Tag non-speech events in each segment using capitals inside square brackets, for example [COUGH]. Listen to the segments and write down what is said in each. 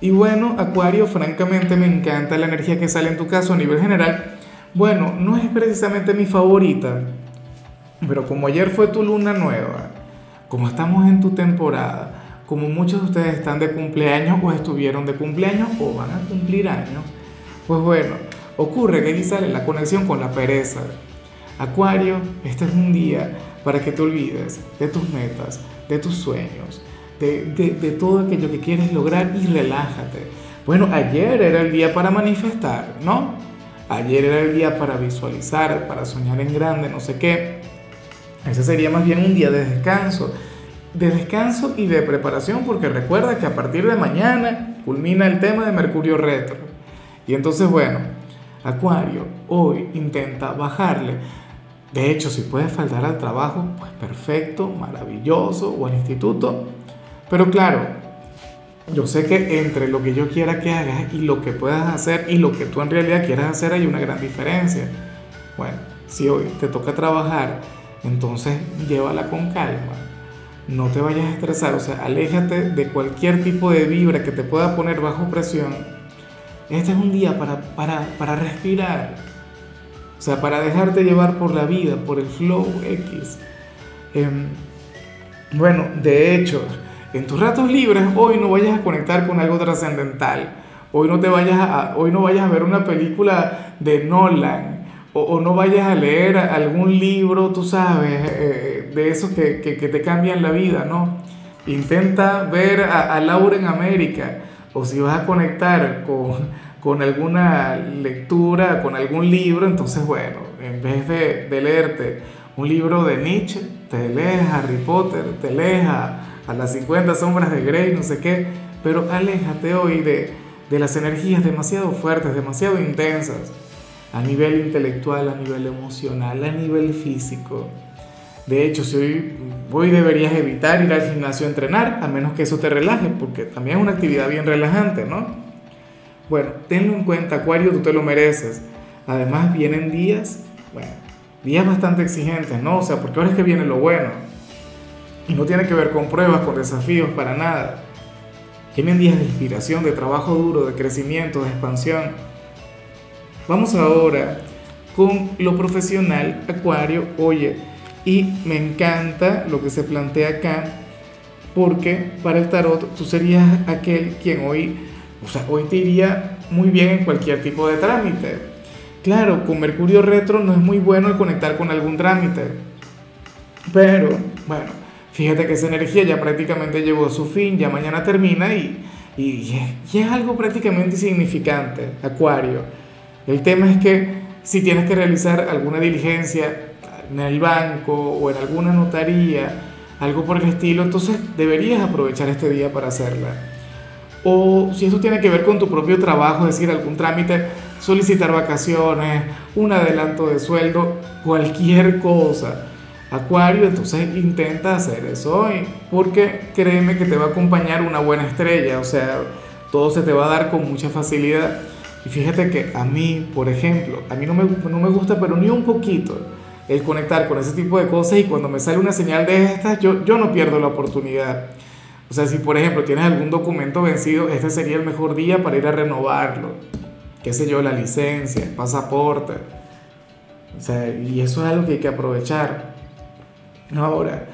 Y bueno, Acuario, francamente me encanta la energía que sale en tu caso a nivel general. Bueno, no es precisamente mi favorita, pero como ayer fue tu luna nueva, como estamos en tu temporada, como muchos de ustedes están de cumpleaños o estuvieron de cumpleaños o van a cumplir años, pues bueno, ocurre que aquí sale la conexión con la pereza. Acuario, este es un día para que te olvides de tus metas, de tus sueños, de, todo aquello que quieres lograr y relájate. Bueno, ayer era el día para manifestar, ¿no? Ayer era el día para visualizar, para soñar en grande, no sé qué. Ese sería más bien un día de descanso. De descanso y de preparación, porque recuerda que a partir de mañana culmina el tema de Mercurio retro. Y entonces, bueno, Acuario, hoy intenta bajarle. De hecho, si puedes faltar al trabajo, pues perfecto, maravilloso, o al instituto, pero claro, yo sé que entre lo que yo quiera que hagas y lo que puedas hacer y lo que tú en realidad quieras hacer hay una gran diferencia. Bueno, si hoy te toca trabajar, entonces llévala con calma. No te vayas a estresar, o sea, aléjate de cualquier tipo de vibra que te pueda poner bajo presión. Este es un día para, para, respirar, o sea, para dejarte llevar por la vida, por el flow X. Em, bueno, de hecho, en tus ratos libres hoy no vayas a conectar con algo trascendental. Hoy no, te vayas a, hoy no vayas a ver una película de Nolan o, no vayas a leer algún libro, tú sabes, eh, de esos que, te cambian la vida, ¿no? Intenta ver a, Laura en América o si vas a conectar con, alguna lectura, con algún libro, entonces bueno, en vez de, de leerte un libro de Nietzsche, te lees Harry Potter, te lees a las 50 sombras de Grey, no sé qué, pero aléjate hoy de, de las energías demasiado fuertes, demasiado intensas, a nivel intelectual, a nivel emocional, a nivel físico. De hecho, si hoy, hoy deberías evitar ir al gimnasio a entrenar, a menos que eso te relaje, porque también es una actividad bien relajante, ¿no? Bueno, tenlo en cuenta, Acuario, tú te lo mereces. Además, vienen días, bueno, días bastante exigentes, ¿no? O sea, porque ahora es que viene lo bueno. Y no tiene que ver con pruebas, con desafíos, para nada. Tienen días de inspiración, de trabajo duro, de crecimiento, de expansión. Vamos ahora con lo profesional, Acuario. Oye, y me encanta lo que se plantea acá, porque para el tarot tú serías aquel quien hoy, o sea, hoy te iría muy bien en cualquier tipo de trámite. Claro, con Mercurio retro no es muy bueno el conectar con algún trámite, pero bueno, Fíjate que esa energía ya prácticamente llegó a su fin, ya mañana termina y, y, es algo prácticamente insignificante, Acuario. El tema es que si tienes que realizar alguna diligencia en el banco o en alguna notaría, algo por el estilo, entonces deberías aprovechar este día para hacerla. O si eso tiene que ver con tu propio trabajo, es decir, algún trámite, solicitar vacaciones, un adelanto de sueldo, cualquier cosa Acuario, entonces intenta hacer eso hoy, porque créeme que te va a acompañar una buena estrella, o sea, todo se te va a dar con mucha facilidad. Y fíjate que a mí, por ejemplo, a mí no me, no me gusta, pero ni un poquito, el conectar con ese tipo de cosas y cuando me sale una señal de estas, yo, yo no pierdo la oportunidad. O sea, si por ejemplo tienes algún documento vencido, este sería el mejor día para ir a renovarlo. Qué sé yo, la licencia, el pasaporte. O sea, y eso es algo que hay que aprovechar. Ahora,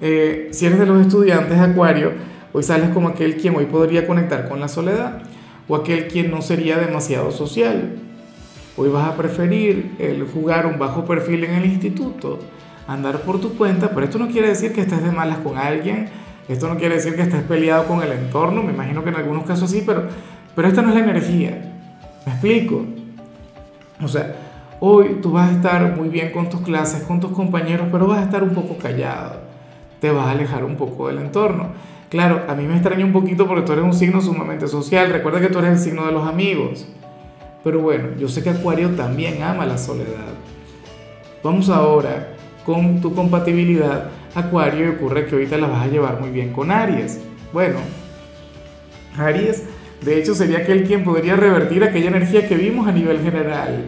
eh, si eres de los estudiantes Acuario, hoy sales como aquel quien hoy podría conectar con la soledad o aquel quien no sería demasiado social. Hoy vas a preferir el jugar un bajo perfil en el instituto, andar por tu cuenta, pero esto no quiere decir que estés de malas con alguien, esto no quiere decir que estés peleado con el entorno, me imagino que en algunos casos sí, pero, pero esta no es la energía. ¿Me explico? O sea, Hoy tú vas a estar muy bien con tus clases, con tus compañeros, pero vas a estar un poco callado. Te vas a alejar un poco del entorno. Claro, a mí me extraña un poquito porque tú eres un signo sumamente social. Recuerda que tú eres el signo de los amigos. Pero bueno, yo sé que Acuario también ama la soledad. Vamos ahora con tu compatibilidad Acuario y ocurre que ahorita la vas a llevar muy bien con Aries. Bueno, Aries de hecho sería aquel quien podría revertir aquella energía que vimos a nivel general.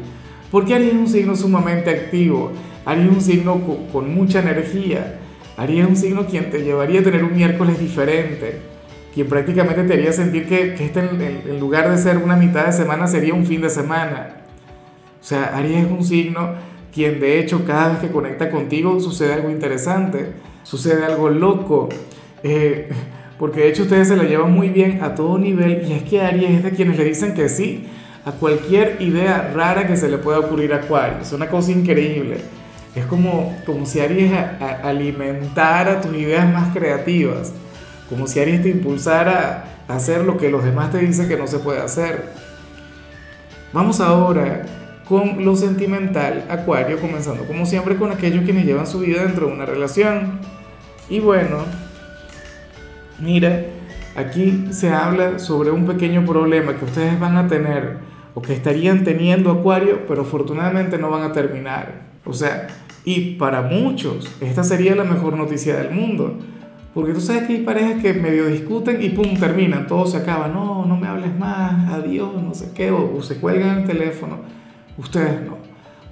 Porque Aries es un signo sumamente activo, Aries es un signo con, mucha energía, Aries es un signo quien te llevaría a tener un miércoles diferente, quien prácticamente te haría sentir que, este en, lugar de ser una mitad de semana sería un fin de semana. O sea, Aries es un signo quien de hecho cada vez que conecta contigo sucede algo interesante, sucede algo loco. Eh, porque de hecho ustedes se la llevan muy bien a todo nivel y es que Aries es de quienes le dicen que sí a cualquier idea rara que se le pueda ocurrir a Acuario. Es una cosa increíble. Es como, como si Aries alimentara tus ideas más creativas, como si Aries te impulsara a hacer lo que los demás te dicen que no se puede hacer. Vamos ahora con lo sentimental, Acuario, comenzando como siempre con aquellos quienes llevan su vida dentro de una relación. Y bueno, Mira, aquí se habla sobre un pequeño problema que ustedes van a tener o que estarían teniendo Acuario, pero afortunadamente no van a terminar. O sea, y para muchos esta sería la mejor noticia del mundo. Porque tú sabes que hay parejas que medio discuten y pum, terminan, todo se acaba. No, no me hables más, adiós, no sé qué, o, se cuelgan el teléfono. Ustedes no.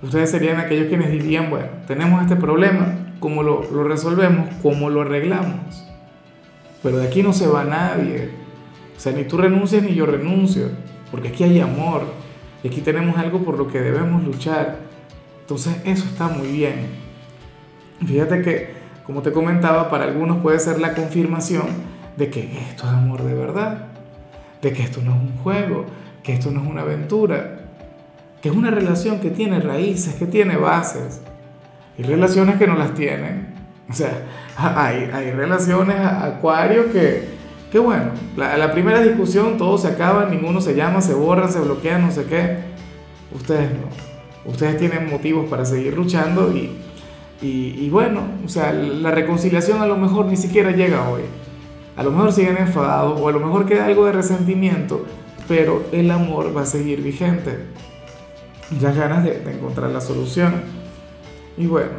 Ustedes serían aquellos quienes dirían, bueno, tenemos este problema, ¿cómo lo, lo resolvemos? ¿Cómo lo arreglamos? Pero de aquí no se va nadie. O sea, ni tú renuncias ni yo renuncio, porque aquí hay amor. Y aquí tenemos algo por lo que debemos luchar. Entonces eso está muy bien. Fíjate que, como te comentaba, para algunos puede ser la confirmación de que esto es amor de verdad, de que esto no es un juego, que esto no es una aventura, que es una relación que tiene raíces, que tiene bases, y relaciones que no las tienen. O sea, [LAUGHS] hay, hay relaciones acuario que, que bueno, la, la, primera discusión todo se acaba, ninguno se llama, se borra, se bloquea, no sé qué. Ustedes no. Ustedes tienen motivos para seguir luchando y, y, y bueno, o sea, la reconciliación a lo mejor ni siquiera llega hoy. A lo mejor siguen enfadados o a lo mejor queda algo de resentimiento, pero el amor va a seguir vigente. Las ganas de, de encontrar la solución. Y bueno,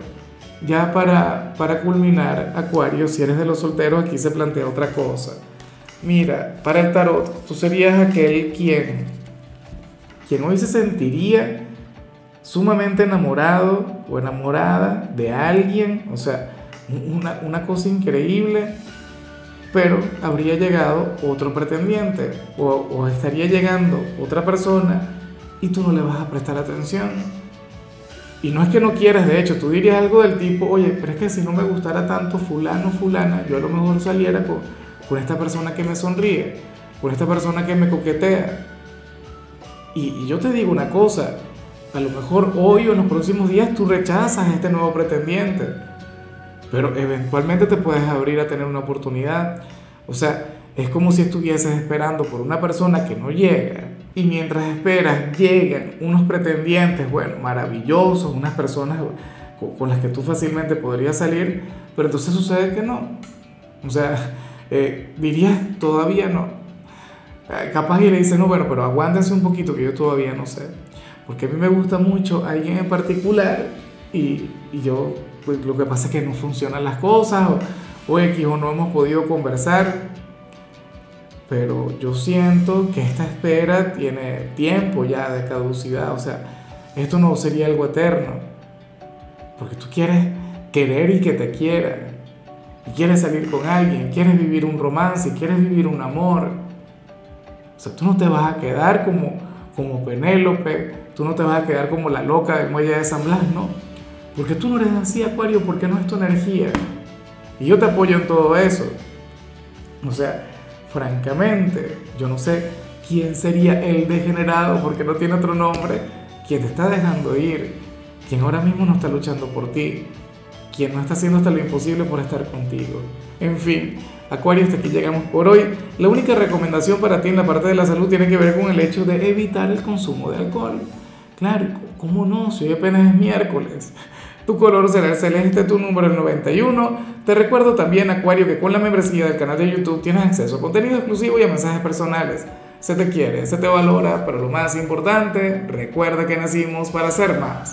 ya para, para culminar, Acuario, si eres de los solteros, aquí se plantea otra cosa. Mira, para el tarot, tú serías aquel quien, quien hoy se sentiría sumamente enamorado o enamorada de alguien, o sea, una, una cosa increíble, pero habría llegado otro pretendiente o, o estaría llegando otra persona y tú no le vas a prestar atención. Y no es que no quieras, de hecho, tú dirías algo del tipo, oye, pero es que si no me gustara tanto fulano, fulana, yo a lo mejor saliera con, con esta persona que me sonríe, con esta persona que me coquetea. Y, y, yo te digo una cosa, a lo mejor hoy o en los próximos días tú rechazas a este nuevo pretendiente, pero eventualmente te puedes abrir a tener una oportunidad. O sea, es como si estuvieses esperando por una persona que no llega y mientras esperas llegan unos pretendientes, bueno, maravillosos, unas personas con las que tú fácilmente podrías salir, pero entonces sucede que no. O sea, eh, dirías, todavía no. Eh, capaz y le dice, no, bueno, pero aguántense un poquito que yo todavía no sé. Porque a mí me gusta mucho alguien en particular y, y yo, pues lo que pasa es que no funcionan las cosas o, o X o no hemos podido conversar pero yo siento que esta espera tiene tiempo ya de caducidad, o sea, esto no sería algo eterno, porque tú quieres querer y que te quieran, y quieres salir con alguien, quieres vivir un romance, quieres vivir un amor, o sea, tú no te vas a quedar como, como Penélope, tú no te vas a quedar como la loca del muelle de San Blas, no, porque tú no eres así, Acuario, porque no es tu energía, y yo te apoyo en todo eso, o sea, francamente, yo no sé quién sería el degenerado, porque no tiene otro nombre, quien te está dejando ir, quien ahora mismo no está luchando por ti, quien no está haciendo hasta lo imposible por estar contigo. En fin, Acuario, hasta aquí llegamos por hoy. La única recomendación para ti en la parte de la salud tiene que ver con el hecho de evitar el consumo de alcohol. Claro, ¿cómo no? Si hoy apenas es miércoles. Tu color será el celeste, tu número el 91. Te recuerdo también, Acuario, que con la membresía del canal de YouTube tienes acceso a contenido exclusivo y a mensajes personales. Se te quiere, se te valora, pero lo más importante, recuerda que nacimos para ser más.